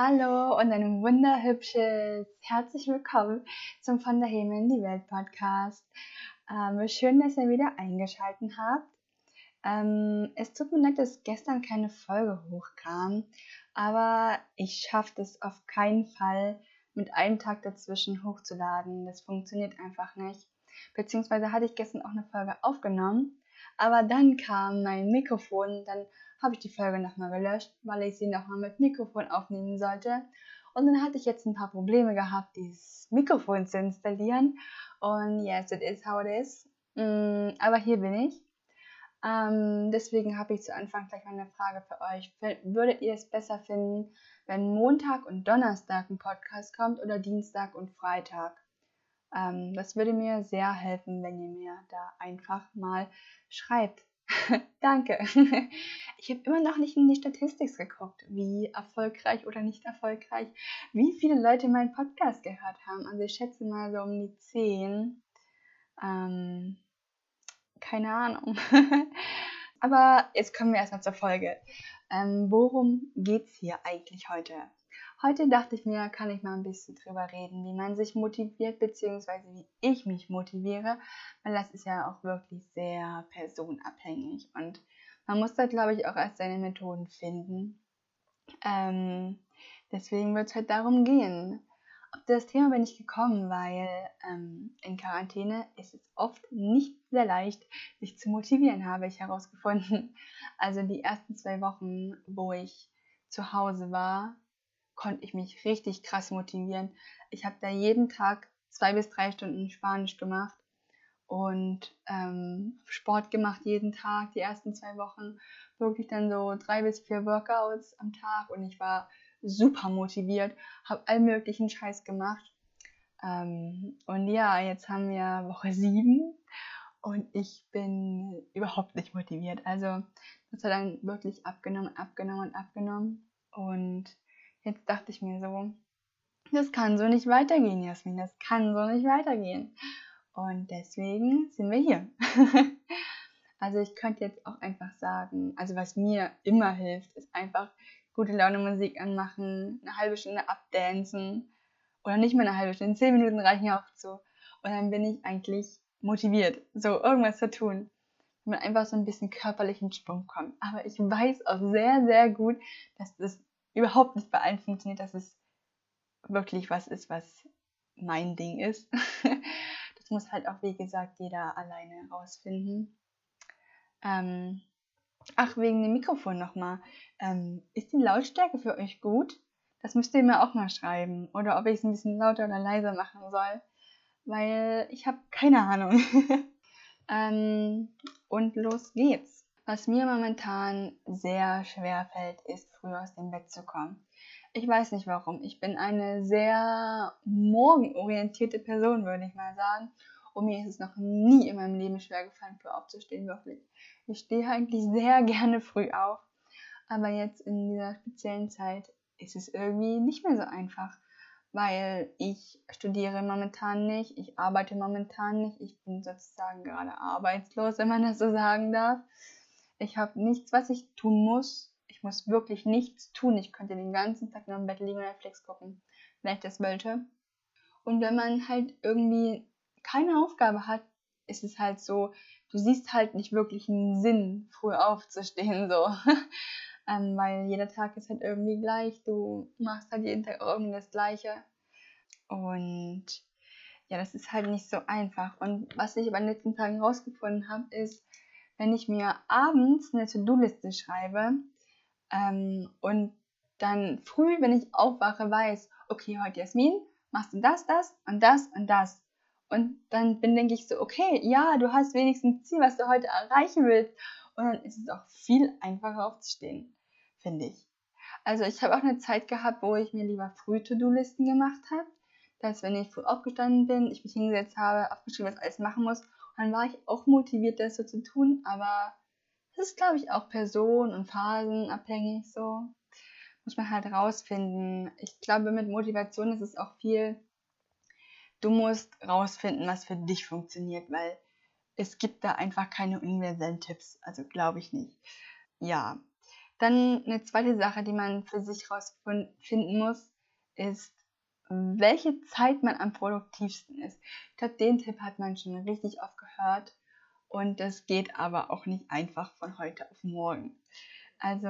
Hallo und ein wunderhübsches herzlich willkommen zum Von der Himmel in die Welt Podcast. Ähm, schön, dass ihr wieder eingeschaltet habt. Ähm, es tut mir leid, dass gestern keine Folge hochkam, aber ich schaffe es auf keinen Fall, mit einem Tag dazwischen hochzuladen. Das funktioniert einfach nicht. Beziehungsweise hatte ich gestern auch eine Folge aufgenommen, aber dann kam mein Mikrofon, dann habe ich die Folge nochmal gelöscht, weil ich sie nochmal mit Mikrofon aufnehmen sollte. Und dann hatte ich jetzt ein paar Probleme gehabt, dieses Mikrofon zu installieren. Und yes, it is how it is. Mm, aber hier bin ich. Ähm, deswegen habe ich zu Anfang gleich mal eine Frage für euch. Würdet ihr es besser finden, wenn Montag und Donnerstag ein Podcast kommt oder Dienstag und Freitag? Ähm, das würde mir sehr helfen, wenn ihr mir da einfach mal schreibt. Danke. Ich habe immer noch nicht in die Statistik geguckt, wie erfolgreich oder nicht erfolgreich, wie viele Leute meinen Podcast gehört haben. Also ich schätze mal so um die 10. Ähm, keine Ahnung. Aber jetzt kommen wir erstmal zur Folge. Ähm, worum es hier eigentlich heute? Heute dachte ich mir, kann ich mal ein bisschen drüber reden, wie man sich motiviert, beziehungsweise wie ich mich motiviere, weil das ist ja auch wirklich sehr personabhängig und man muss da, glaube ich, auch erst seine Methoden finden. Ähm, deswegen wird es halt darum gehen. Auf das Thema bin ich gekommen, weil ähm, in Quarantäne ist es oft nicht sehr leicht, sich zu motivieren, habe ich herausgefunden. Also die ersten zwei Wochen, wo ich zu Hause war, konnte ich mich richtig krass motivieren. Ich habe da jeden Tag zwei bis drei Stunden Spanisch gemacht und ähm, Sport gemacht jeden Tag, die ersten zwei Wochen. Wirklich dann so drei bis vier Workouts am Tag und ich war super motiviert, habe all möglichen Scheiß gemacht. Ähm, und ja, jetzt haben wir Woche sieben und ich bin überhaupt nicht motiviert. Also das hat dann wirklich abgenommen, abgenommen abgenommen. Und Jetzt dachte ich mir so, das kann so nicht weitergehen, Jasmin, das kann so nicht weitergehen. Und deswegen sind wir hier. also ich könnte jetzt auch einfach sagen, also was mir immer hilft, ist einfach gute Laune Musik anmachen, eine halbe Stunde abdancen oder nicht mal eine halbe Stunde, zehn Minuten reichen auch zu. Und dann bin ich eigentlich motiviert, so irgendwas zu tun. Wenn man einfach so ein bisschen körperlichen Sprung kommt. Aber ich weiß auch sehr, sehr gut, dass das überhaupt nicht bei allen funktioniert, dass es wirklich was ist, was mein Ding ist. das muss halt auch, wie gesagt, jeder alleine rausfinden. Ähm, ach, wegen dem Mikrofon nochmal. Ähm, ist die Lautstärke für euch gut? Das müsst ihr mir auch mal schreiben. Oder ob ich es ein bisschen lauter oder leiser machen soll. Weil ich habe keine Ahnung. ähm, und los geht's. Was mir momentan sehr schwer fällt, ist früh aus dem Bett zu kommen. Ich weiß nicht warum. Ich bin eine sehr morgenorientierte Person, würde ich mal sagen. Und mir ist es noch nie in meinem Leben schwer gefallen, früh aufzustehen, wirklich. Ich stehe eigentlich sehr gerne früh auf. Aber jetzt in dieser speziellen Zeit ist es irgendwie nicht mehr so einfach, weil ich studiere momentan nicht, ich arbeite momentan nicht, ich bin sozusagen gerade arbeitslos, wenn man das so sagen darf. Ich habe nichts, was ich tun muss. Ich muss wirklich nichts tun. Ich könnte den ganzen Tag nur im Bett liegen und Netflix gucken, wenn ich das wollte. Und wenn man halt irgendwie keine Aufgabe hat, ist es halt so, du siehst halt nicht wirklich einen Sinn, früh aufzustehen, so. ähm, weil jeder Tag ist halt irgendwie gleich. Du machst halt jeden Tag irgendwie das Gleiche. Und ja, das ist halt nicht so einfach. Und was ich aber in den letzten Tagen rausgefunden habe, ist, wenn ich mir abends eine To-Do-Liste schreibe ähm, und dann früh, wenn ich aufwache, weiß, okay, heute Jasmin, machst du das, das und das und das. Und dann bin, denke ich so, okay, ja, du hast wenigstens ein Ziel, was du heute erreichen willst. Und dann ist es auch viel einfacher aufzustehen, finde ich. Also ich habe auch eine Zeit gehabt, wo ich mir lieber früh To-Do-Listen gemacht habe. Dass wenn ich früh aufgestanden bin, ich mich hingesetzt habe, aufgeschrieben, was alles machen muss dann war ich auch motiviert, das so zu tun, aber das ist, glaube ich, auch person- und phasenabhängig so. Muss man halt rausfinden. Ich glaube, mit Motivation ist es auch viel, du musst rausfinden, was für dich funktioniert, weil es gibt da einfach keine universellen Tipps. Also glaube ich nicht. Ja, Dann eine zweite Sache, die man für sich rausfinden muss, ist, welche Zeit man am produktivsten ist. Ich glaube, den Tipp hat man schon richtig oft gehört und das geht aber auch nicht einfach von heute auf morgen. Also,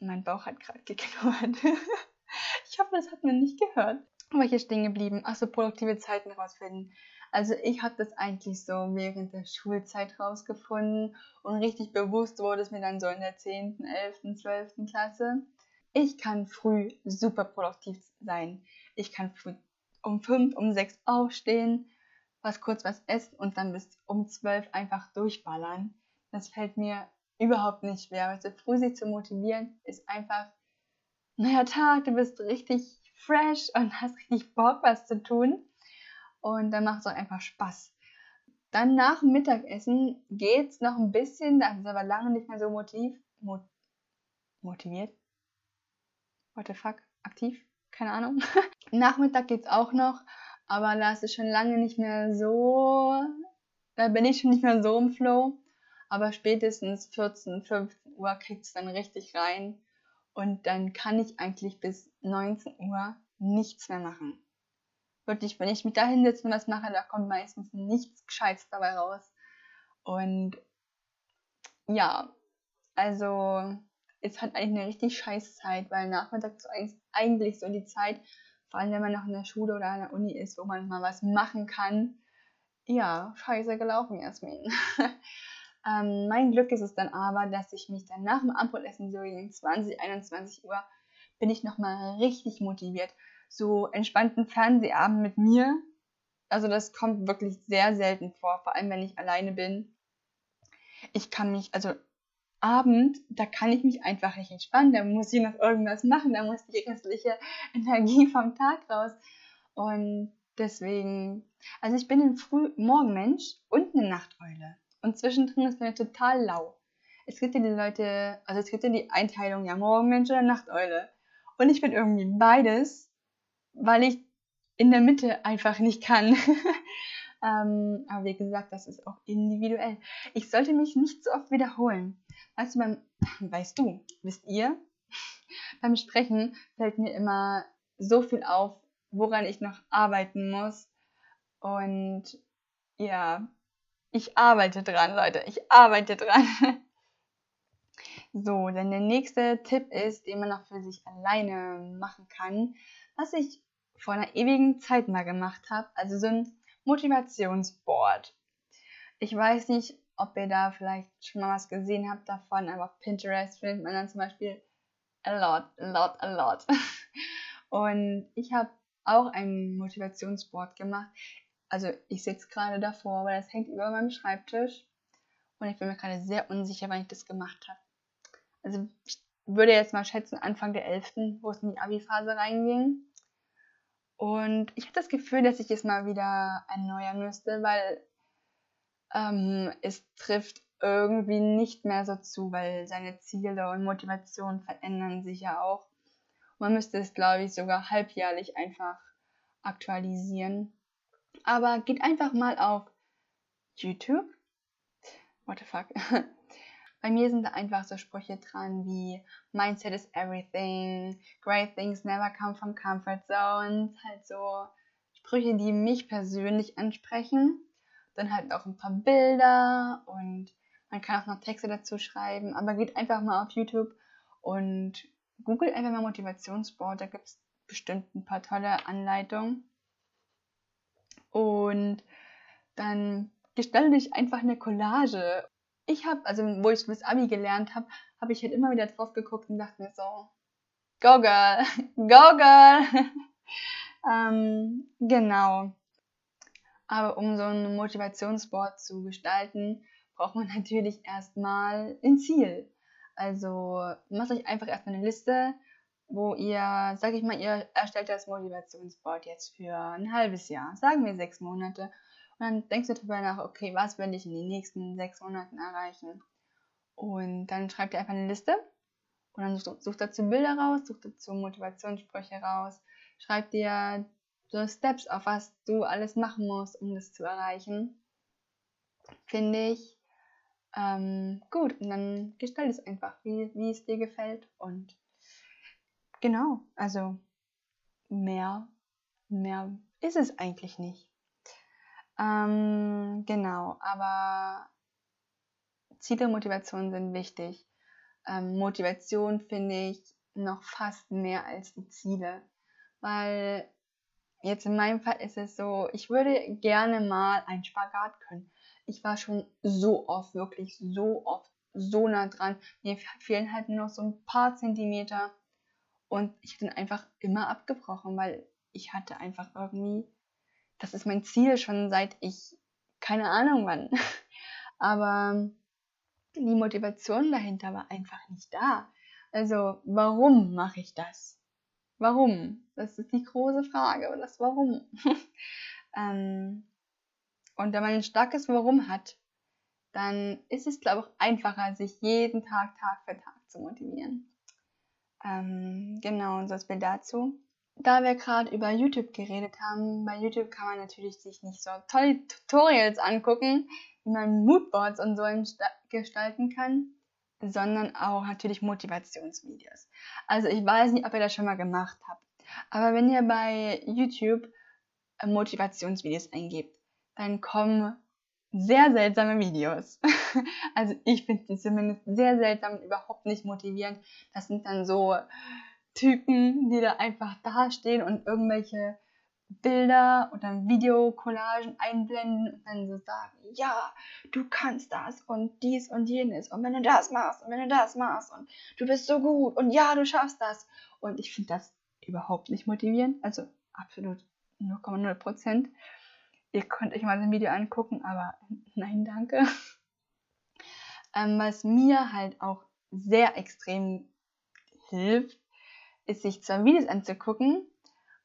mein Bauch hat gerade geknurrt. ich hoffe, das hat man nicht gehört. Aber hier stehen geblieben. Achso, produktive Zeiten rausfinden. Also ich habe das eigentlich so während der Schulzeit rausgefunden und richtig bewusst wurde es mir dann so in der 10., 11., 12. Klasse. Ich kann früh super produktiv sein. Ich kann früh um 5, um 6 aufstehen, was kurz was essen und dann bis um 12 einfach durchballern. Das fällt mir überhaupt nicht schwer. Also früh sich zu motivieren ist einfach, naja, Tag, du bist richtig fresh und hast richtig Bock, was zu tun. Und dann macht es auch einfach Spaß. Dann nach dem Mittagessen geht es noch ein bisschen, das ist aber lange nicht mehr so motiv, mo motiviert. What the fuck? Aktiv? Keine Ahnung. Nachmittag geht es auch noch, aber da ist es schon lange nicht mehr so, da bin ich schon nicht mehr so im Flow. Aber spätestens 14, 15 Uhr kriegt es dann richtig rein. Und dann kann ich eigentlich bis 19 Uhr nichts mehr machen. Wirklich, wenn ich mich da hinsetze und was mache, da kommt meistens nichts Gescheites dabei raus. Und ja, also es hat eigentlich eine richtig scheiß Zeit, weil nachmittags ist eigentlich so die Zeit, vor allem wenn man noch in der Schule oder an der Uni ist, wo man mal was machen kann. Ja, scheiße gelaufen, Jasmin. ähm, mein Glück ist es dann aber, dass ich mich dann nach dem Abendessen so gegen 20, 21 Uhr bin ich nochmal richtig motiviert. So entspannten Fernsehabend mit mir. Also das kommt wirklich sehr selten vor, vor allem wenn ich alleine bin. Ich kann mich, also Abend, da kann ich mich einfach nicht entspannen, da muss ich noch irgendwas machen, da muss die restliche Energie vom Tag raus. Und deswegen, also ich bin ein Früh-Morgenmensch und eine Nachteule. Und zwischendrin ist mir total lau. Es gibt ja die Leute, also es gibt ja die Einteilung, ja, Morgenmensch oder Nachteule. Und ich bin irgendwie beides, weil ich in der Mitte einfach nicht kann. ähm, aber wie gesagt, das ist auch individuell. Ich sollte mich nicht so oft wiederholen. Weißt du, beim, weißt du, wisst ihr, beim Sprechen fällt mir immer so viel auf, woran ich noch arbeiten muss. Und ja, ich arbeite dran, Leute. Ich arbeite dran. So, denn der nächste Tipp ist, den man noch für sich alleine machen kann, was ich vor einer ewigen Zeit mal gemacht habe. Also so ein Motivationsboard. Ich weiß nicht, ob ihr da vielleicht schon mal was gesehen habt davon, aber auf Pinterest findet man dann zum Beispiel a lot, a lot, a lot. Und ich habe auch ein Motivationsboard gemacht. Also ich sitze gerade davor, weil das hängt über meinem Schreibtisch. Und ich bin mir gerade sehr unsicher, wann ich das gemacht habe. Also ich würde jetzt mal schätzen, Anfang der 11., wo es in die Abi-Phase reinging. Und ich habe das Gefühl, dass ich es mal wieder erneuern müsste, weil ähm, es trifft irgendwie nicht mehr so zu, weil seine Ziele und Motivationen verändern sich ja auch. Man müsste es, glaube ich, sogar halbjährlich einfach aktualisieren. Aber geht einfach mal auf YouTube. What the fuck? Bei mir sind da einfach so Sprüche dran wie Mindset is everything, great things never come from comfort zones, halt so Sprüche, die mich persönlich ansprechen dann halt auch ein paar Bilder und man kann auch noch Texte dazu schreiben, aber geht einfach mal auf YouTube und googelt einfach mal Motivationsboard, da gibt es bestimmt ein paar tolle Anleitungen. Und dann gestalte ich einfach eine Collage. Ich habe, also wo ich das Abi gelernt habe, habe ich halt immer wieder drauf geguckt und dachte mir so, go girl, go girl. ähm, genau. Aber um so ein Motivationsboard zu gestalten, braucht man natürlich erstmal ein Ziel. Also macht euch einfach erstmal eine Liste, wo ihr, sag ich mal, ihr erstellt das Motivationsboard jetzt für ein halbes Jahr, sagen wir sechs Monate. Und dann denkst du darüber nach, okay, was will ich in den nächsten sechs Monaten erreichen? Und dann schreibt ihr einfach eine Liste und dann sucht, sucht dazu Bilder raus, sucht dazu Motivationssprüche raus, schreibt dir so Steps, auf was du alles machen musst, um das zu erreichen, finde ich Ähm, gut, und dann gestalt es einfach, wie, wie es dir gefällt. Und genau, also mehr, mehr ist es eigentlich nicht. Ähm, genau, aber Ziele und Motivation sind wichtig. Ähm, Motivation finde ich noch fast mehr als die Ziele, weil jetzt in meinem Fall ist es so, ich würde gerne mal einen Spagat können. Ich war schon so oft, wirklich so oft, so nah dran. Mir fehlen halt nur noch so ein paar Zentimeter und ich bin einfach immer abgebrochen, weil ich hatte einfach irgendwie, das ist mein Ziel schon seit ich, keine Ahnung wann. Aber die Motivation dahinter war einfach nicht da. Also, warum mache ich das? Warum? Das ist die große Frage, das Warum. ähm, und wenn man ein starkes Warum hat, dann ist es, glaube ich, einfacher, sich jeden Tag, Tag für Tag zu motivieren. Ähm, genau, und so viel dazu. Da wir gerade über YouTube geredet haben, bei YouTube kann man natürlich sich nicht so tolle Tutorials angucken, wie man Moodboards und so gestalten kann, sondern auch natürlich Motivationsvideos. Also ich weiß nicht, ob ihr das schon mal gemacht habt, aber wenn ihr bei YouTube äh, Motivationsvideos eingebt, dann kommen sehr seltsame Videos. also ich finde sie zumindest sehr seltsam und überhaupt nicht motivierend. Das sind dann so Typen, die da einfach dastehen und irgendwelche Bilder oder Videocollagen einblenden und dann so sagen, ja, du kannst das und dies und jenes und wenn du das machst und wenn du das machst und du bist so gut und ja, du schaffst das. Und ich finde das überhaupt nicht motivierend, also absolut 0,0 Prozent. Ihr könnt euch mal das Video angucken, aber nein, danke. Ähm, was mir halt auch sehr extrem hilft, ist sich zwar Videos anzugucken,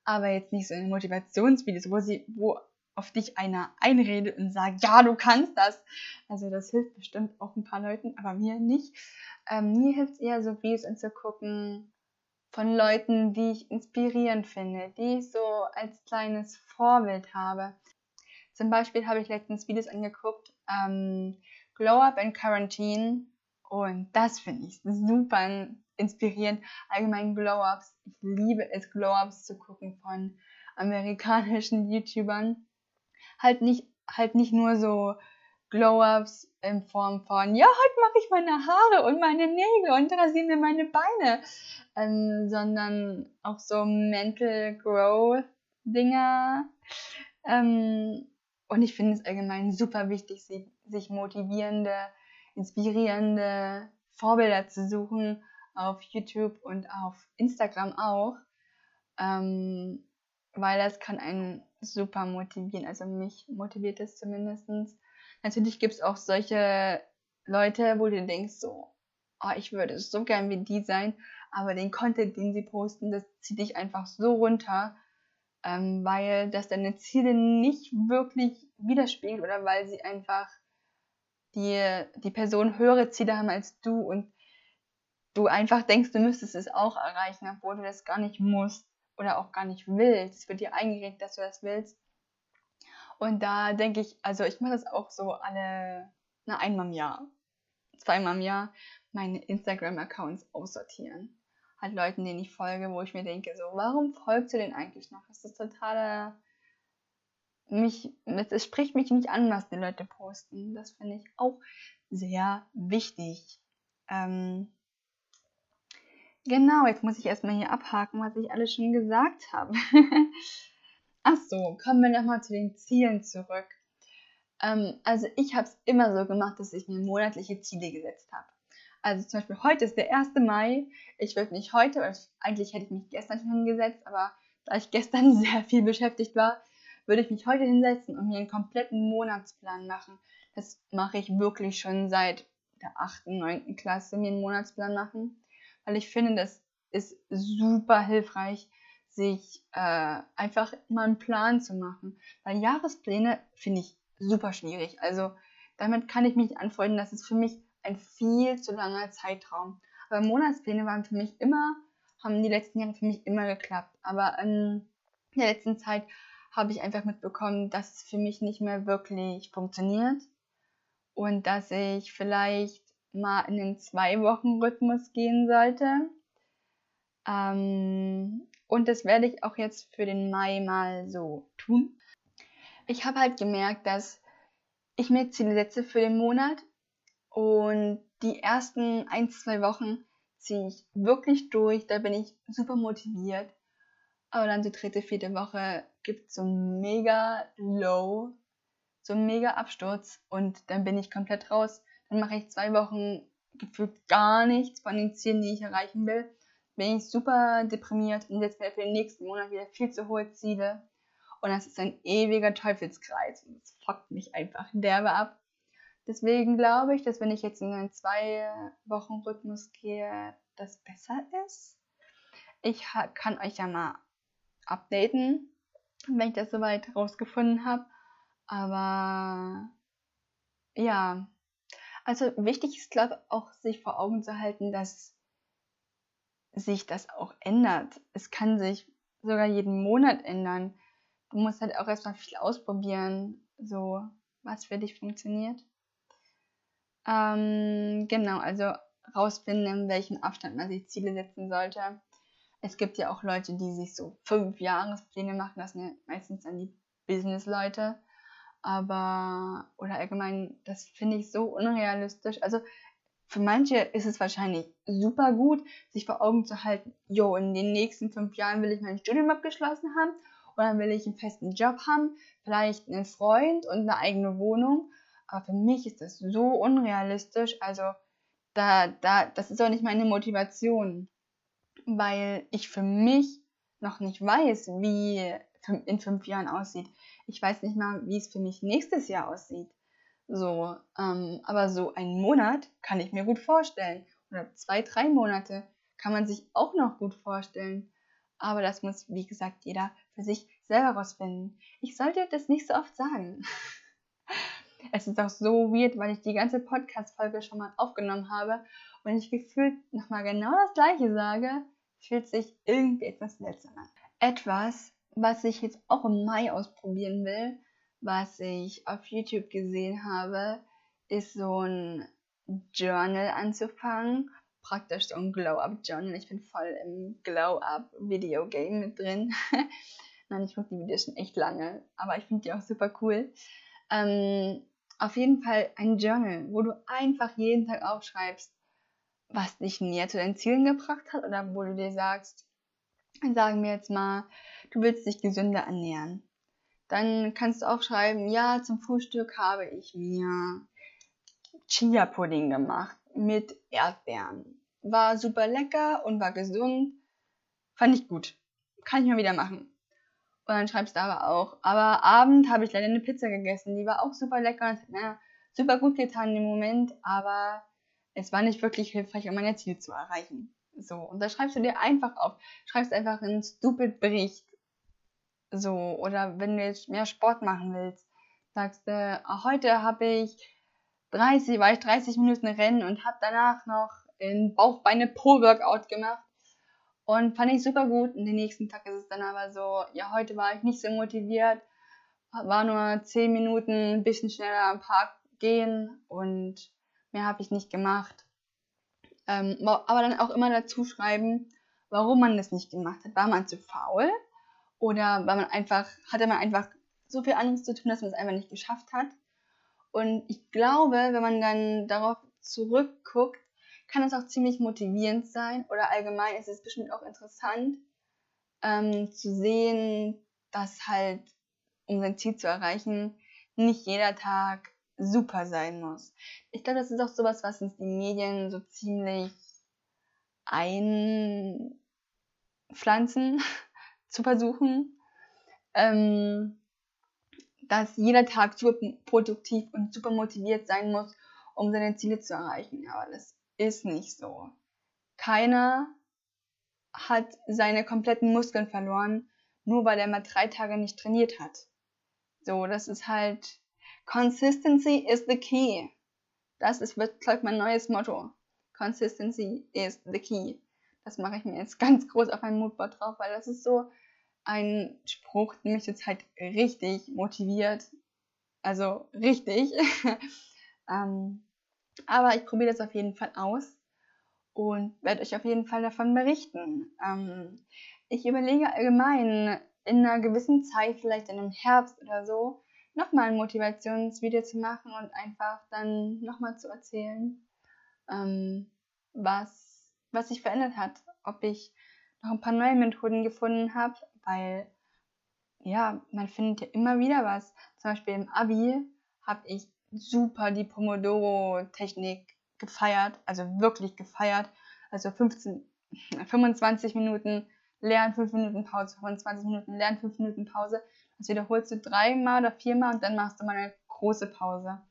aber jetzt nicht so Motivationsvideos, wo sie, wo auf dich einer einredet und sagt, ja, du kannst das. Also das hilft bestimmt auch ein paar Leuten, aber mir nicht. Ähm, mir hilft es eher so Videos anzugucken von Leuten, die ich inspirierend finde, die ich so als kleines Vorbild habe. Zum Beispiel habe ich letztens Videos angeguckt, ähm, Glow Up in Quarantine und das finde ich super inspirierend. Allgemein Glow-Ups. Ich liebe es, Glow-Ups zu gucken von amerikanischen YouTubern. Halt nicht, halt nicht nur so Glow-Ups in Form von, ja, heute mache ich meine Haare und meine Nägel und rasiere mir meine Beine, ähm, sondern auch so Mental Growth Dinger. Ähm, und ich finde es allgemein super wichtig, sich motivierende, inspirierende Vorbilder zu suchen auf YouTube und auf Instagram auch, ähm, weil das kann einen super motivieren. Also mich motiviert es zumindest. Natürlich gibt es auch solche Leute, wo du denkst so, oh, ich würde so gern wie die sein, aber den Content, den sie posten, das zieht dich einfach so runter, ähm, weil das deine Ziele nicht wirklich widerspiegelt oder weil sie einfach die, die Person höhere Ziele haben als du und du einfach denkst, du müsstest es auch erreichen, obwohl du das gar nicht musst oder auch gar nicht willst. Es wird dir eingeredet, dass du das willst. Und da denke ich, also ich mache das auch so alle, na, einmal im Jahr, zweimal im Jahr, meine Instagram-Accounts aussortieren. Halt Leuten, denen ich folge, wo ich mir denke, so, warum folgst du denn eigentlich noch? Das ist totaler, mich, es spricht mich nicht an, was die Leute posten. Das finde ich auch sehr wichtig. Ähm, Genau, jetzt muss ich erstmal hier abhaken, was ich alles schon gesagt habe. Ach so, kommen wir nochmal zu den Zielen zurück. Ähm, also ich habe es immer so gemacht, dass ich mir monatliche Ziele gesetzt habe. Also zum Beispiel heute ist der 1. Mai. Ich würde nicht heute, oder eigentlich hätte ich mich gestern schon hingesetzt, aber da ich gestern sehr viel beschäftigt war, würde ich mich heute hinsetzen und mir einen kompletten Monatsplan machen. Das mache ich wirklich schon seit der 8., 9. Klasse, mir einen Monatsplan machen weil ich finde, das ist super hilfreich, sich äh, einfach mal einen Plan zu machen. Weil Jahrespläne finde ich super schwierig. Also damit kann ich mich anfreunden, das ist für mich ein viel zu langer Zeitraum. Aber Monatspläne waren für mich immer, haben die letzten Jahre für mich immer geklappt. Aber in der letzten Zeit habe ich einfach mitbekommen, dass es für mich nicht mehr wirklich funktioniert. und dass ich vielleicht mal in den Zwei-Wochen-Rhythmus gehen sollte. Ähm, und das werde ich auch jetzt für den Mai mal so tun. Ich habe halt gemerkt, dass ich mir Ziele setze für den Monat und die ersten ein, zwei Wochen ziehe ich wirklich durch, da bin ich super motiviert. Aber dann die dritte, vierte Woche gibt es so mega Low, so mega Absturz und dann bin ich komplett raus. Dann mache ich zwei Wochen gefühlt gar nichts von den Zielen, die ich erreichen will. Bin ich super deprimiert und setze mir für den nächsten Monat wieder viel zu hohe Ziele. Und das ist ein ewiger Teufelskreis. Und das fuckt mich einfach derbe ab. Deswegen glaube ich, dass wenn ich jetzt in einen zwei Wochen Rhythmus gehe, das besser ist. Ich kann euch ja mal updaten, wenn ich das soweit rausgefunden habe. Aber ja, also wichtig ist, glaube ich, auch sich vor Augen zu halten, dass sich das auch ändert. Es kann sich sogar jeden Monat ändern. Du musst halt auch erstmal viel ausprobieren, so was für dich funktioniert. Ähm, genau, also rausfinden, in welchem Abstand man sich Ziele setzen sollte. Es gibt ja auch Leute, die sich so fünf Jahrespläne machen, das sind ja meistens dann die Business-Leute. Aber, oder allgemein, das finde ich so unrealistisch. Also für manche ist es wahrscheinlich super gut, sich vor Augen zu halten, jo, in den nächsten fünf Jahren will ich mein Studium abgeschlossen haben oder will ich einen festen Job haben, vielleicht einen Freund und eine eigene Wohnung. Aber für mich ist das so unrealistisch. Also da, da, das ist auch nicht meine Motivation, weil ich für mich noch nicht weiß, wie in fünf Jahren aussieht. Ich weiß nicht mal, wie es für mich nächstes Jahr aussieht. So, ähm, aber so einen Monat kann ich mir gut vorstellen. Oder zwei, drei Monate kann man sich auch noch gut vorstellen. Aber das muss, wie gesagt, jeder für sich selber rausfinden. Ich sollte das nicht so oft sagen. Es ist auch so weird, weil ich die ganze Podcast-Folge schon mal aufgenommen habe und ich gefühlt nochmal genau das gleiche sage, fühlt sich irgendwie etwas seltsam an. Etwas, was ich jetzt auch im Mai ausprobieren will, was ich auf YouTube gesehen habe, ist so ein Journal anzufangen. Praktisch so ein Glow-Up-Journal. Ich bin voll im Glow-Up-Video-Game mit drin. Nein, ich gucke die Videos schon echt lange, aber ich finde die auch super cool. Ähm, auf jeden Fall ein Journal, wo du einfach jeden Tag aufschreibst, was dich näher zu deinen Zielen gebracht hat oder wo du dir sagst, sagen wir jetzt mal, du willst dich gesünder ernähren. Dann kannst du aufschreiben, ja, zum Frühstück habe ich mir Chia-Pudding gemacht mit Erdbeeren. War super lecker und war gesund. Fand ich gut. Kann ich mal wieder machen. Und dann schreibst du aber auch, aber Abend habe ich leider eine Pizza gegessen, die war auch super lecker und hat mir super gut getan im Moment, aber es war nicht wirklich hilfreich, um mein Ziel zu erreichen. So, und da schreibst du dir einfach auf, schreibst einfach einen stupid Bericht. So, oder wenn du jetzt mehr Sport machen willst, sagst du, heute habe ich 30, war ich 30 Minuten rennen und habe danach noch ein Bauchbeine-Po-Workout gemacht und fand ich super gut. Und den nächsten Tag ist es dann aber so, ja, heute war ich nicht so motiviert, war nur 10 Minuten ein bisschen schneller am Park gehen und mehr habe ich nicht gemacht. Ähm, aber dann auch immer dazu schreiben, warum man das nicht gemacht hat. War man zu faul? Oder war man einfach, hatte man einfach so viel anderes zu tun, dass man es einfach nicht geschafft hat? Und ich glaube, wenn man dann darauf zurückguckt, kann es auch ziemlich motivierend sein oder allgemein ist es bestimmt auch interessant ähm, zu sehen, dass halt, um sein Ziel zu erreichen, nicht jeder Tag super sein muss. Ich glaube, das ist auch sowas, was uns die Medien so ziemlich einpflanzen, zu versuchen, ähm, dass jeder Tag super produktiv und super motiviert sein muss, um seine Ziele zu erreichen. Aber das ist nicht so. Keiner hat seine kompletten Muskeln verloren, nur weil er mal drei Tage nicht trainiert hat. So, das ist halt, Consistency is the key. Das ist, wird, mein neues Motto. Consistency is the key. Das mache ich mir jetzt ganz groß auf mein Moodboard drauf, weil das ist so ein Spruch, der mich jetzt halt richtig motiviert. Also richtig. Ähm, aber ich probiere das auf jeden Fall aus und werde euch auf jeden Fall davon berichten. Ähm, ich überlege allgemein in einer gewissen Zeit, vielleicht in einem Herbst oder so, nochmal ein Motivationsvideo zu machen und einfach dann nochmal zu erzählen, ähm, was, was sich verändert hat. Ob ich noch ein paar neue Methoden gefunden habe, weil ja, man findet ja immer wieder was. Zum Beispiel im Abi habe ich super die Pomodoro-Technik gefeiert, also wirklich gefeiert. Also 15, 25 Minuten Lernen, 5 Minuten Pause, 25 Minuten Lernen, 5 Minuten Pause. Das wiederholst du dreimal oder viermal und dann machst du mal eine große Pause.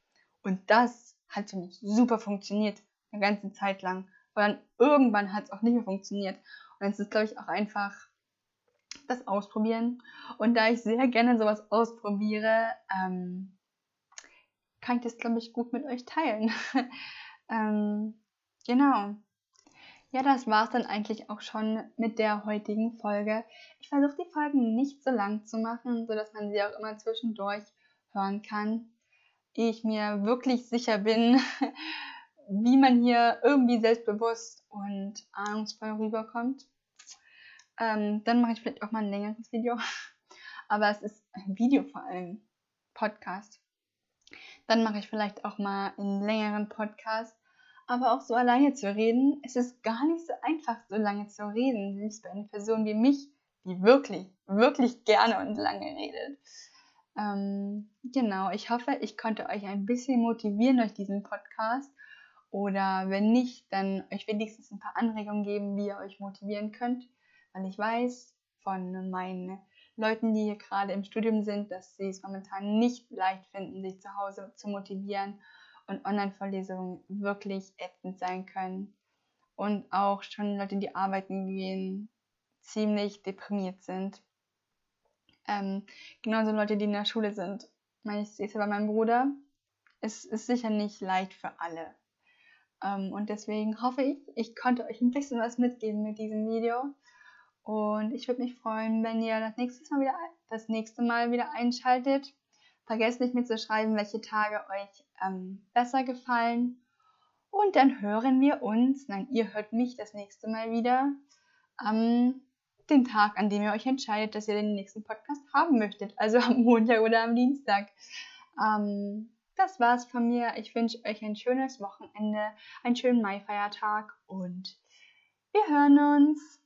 Und das hat für mich super funktioniert, eine ganze Zeit lang. Und dann irgendwann hat es auch nicht mehr funktioniert. Und es ist, glaube ich, auch einfach das Ausprobieren. Und da ich sehr gerne sowas ausprobiere, ähm, kann ich das, glaube ich, gut mit euch teilen. ähm, genau. Ja, das war es dann eigentlich auch schon mit der heutigen Folge. Ich versuche die Folgen nicht so lang zu machen, sodass man sie auch immer zwischendurch hören kann. Ich mir wirklich sicher bin, wie man hier irgendwie selbstbewusst und ahnungsvoll rüberkommt. Ähm, dann mache ich vielleicht auch mal ein längeres Video. Aber es ist ein Video vor allem. Podcast. Dann mache ich vielleicht auch mal einen längeren Podcast. Aber auch so alleine zu reden, es ist gar nicht so einfach, so lange zu reden. Selbst bei einer Person wie mich, die wirklich, wirklich gerne und lange redet. Ähm, genau, ich hoffe, ich konnte euch ein bisschen motivieren durch diesen Podcast. Oder wenn nicht, dann euch wenigstens ein paar Anregungen geben, wie ihr euch motivieren könnt weil ich weiß von meinen Leuten, die hier gerade im Studium sind, dass sie es momentan nicht leicht finden, sich zu Hause zu motivieren und Online-Vorlesungen wirklich ätzend sein können. Und auch schon Leute, die arbeiten gehen, ziemlich deprimiert sind. Ähm, genauso Leute, die in der Schule sind. Ich sehe es ja bei meinem Bruder. Es ist sicher nicht leicht für alle. Ähm, und deswegen hoffe ich, ich konnte euch ein bisschen was mitgeben mit diesem Video. Und ich würde mich freuen, wenn ihr das nächste Mal wieder, das nächste Mal wieder einschaltet. Vergesst nicht mitzuschreiben, welche Tage euch ähm, besser gefallen. Und dann hören wir uns, nein, ihr hört mich das nächste Mal wieder am dem Tag, an dem ihr euch entscheidet, dass ihr den nächsten Podcast haben möchtet. Also am Montag oder am Dienstag. Ähm, das war's von mir. Ich wünsche euch ein schönes Wochenende, einen schönen Maifeiertag und wir hören uns.